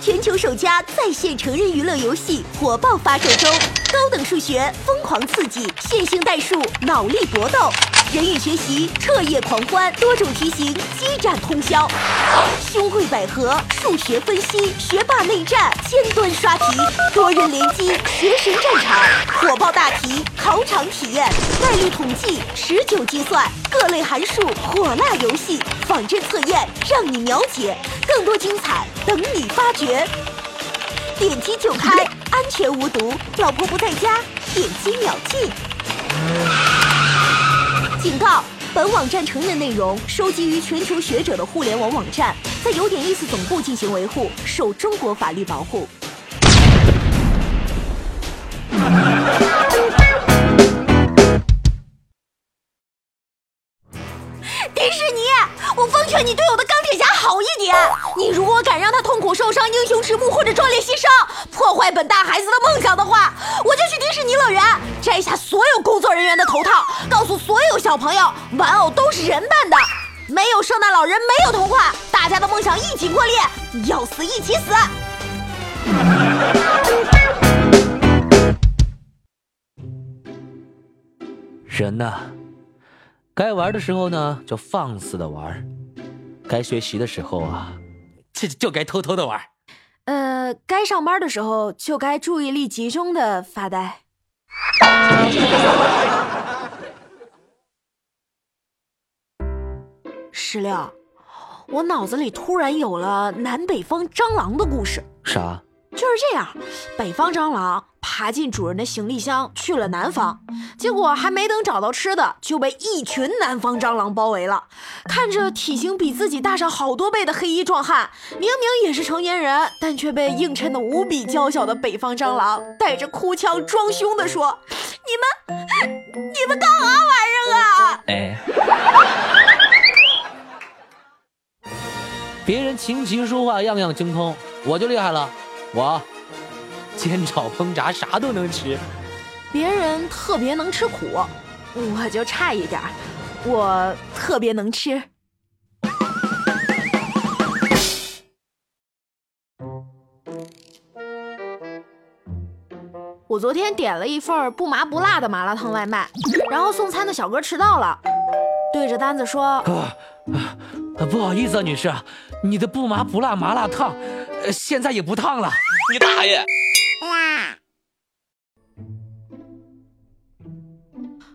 全球首家在线成人娱乐游戏火爆发售中，高等数学疯狂刺激，线性代数脑力搏斗，人语学习彻夜狂欢，多种题型激战通宵，羞愧百合数学分析，学霸内战尖端刷题，多人联机学神战场，火爆大题考场体验，概率统计持久计算，各类函数火辣游戏，仿真测验让你秒解，更多精彩等你发掘。点击就开，安全无毒，老婆不在家，点击秒进。警告：本网站成人内容收集于全球学者的互联网网站，在有点意思总部进行维护，受中国法律保护。迪士尼，我奉劝你对我的钢铁侠好一点。你如果敢让他痛苦受伤、英雄迟暮或者壮烈牺牲，破坏本大孩子的梦想的话，我就去迪士尼乐园摘下所有工作人员的头套，告诉所有小朋友，玩偶都是人扮的，没有圣诞老人，没有童话，大家的梦想一起破裂，要死一起死。人呢，该玩的时候呢就放肆的玩，该学习的时候啊，就就该偷偷的玩。呃，该上班的时候就该注意力集中的发呆。石榴，我脑子里突然有了南北方蟑螂的故事。啥？就是这样，北方蟑螂爬进主人的行李箱去了南方，结果还没等找到吃的，就被一群南方蟑螂包围了。看着体型比自己大上好多倍的黑衣壮汉，明明也是成年人，但却被映衬的无比娇小的北方蟑螂带着哭腔装凶的说：“你们，你们干啥玩意儿啊？”哎，别人琴棋书画样样精通，我就厉害了。我煎炒烹炸啥都能吃，别人特别能吃苦，我就差一点我特别能吃。我昨天点了一份不麻不辣的麻辣烫外卖，然后送餐的小哥迟到了，对着单子说：“啊，不好意思啊，女士，你的不麻不辣麻辣烫。”呃现在也不烫了，你大爷！哇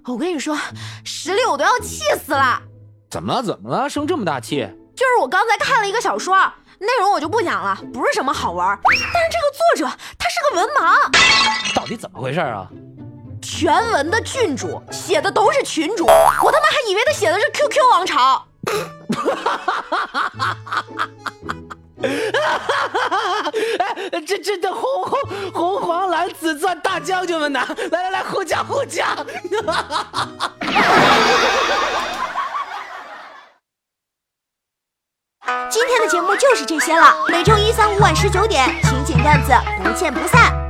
我跟你说，石榴我都要气死了。怎么了？怎么了？生这么大气？就是我刚才看了一个小说，内容我就不讲了，不是什么好玩。但是这个作者他是个文盲，到底怎么回事啊？全文的郡主写的都是群主，我他妈还以为他写的是 QQ 王朝。这这这红红红黄蓝紫钻大将军们呢？来来来，互讲互讲！今天的节目就是这些了，每周一、三、五晚十九点，情景段子不见不散。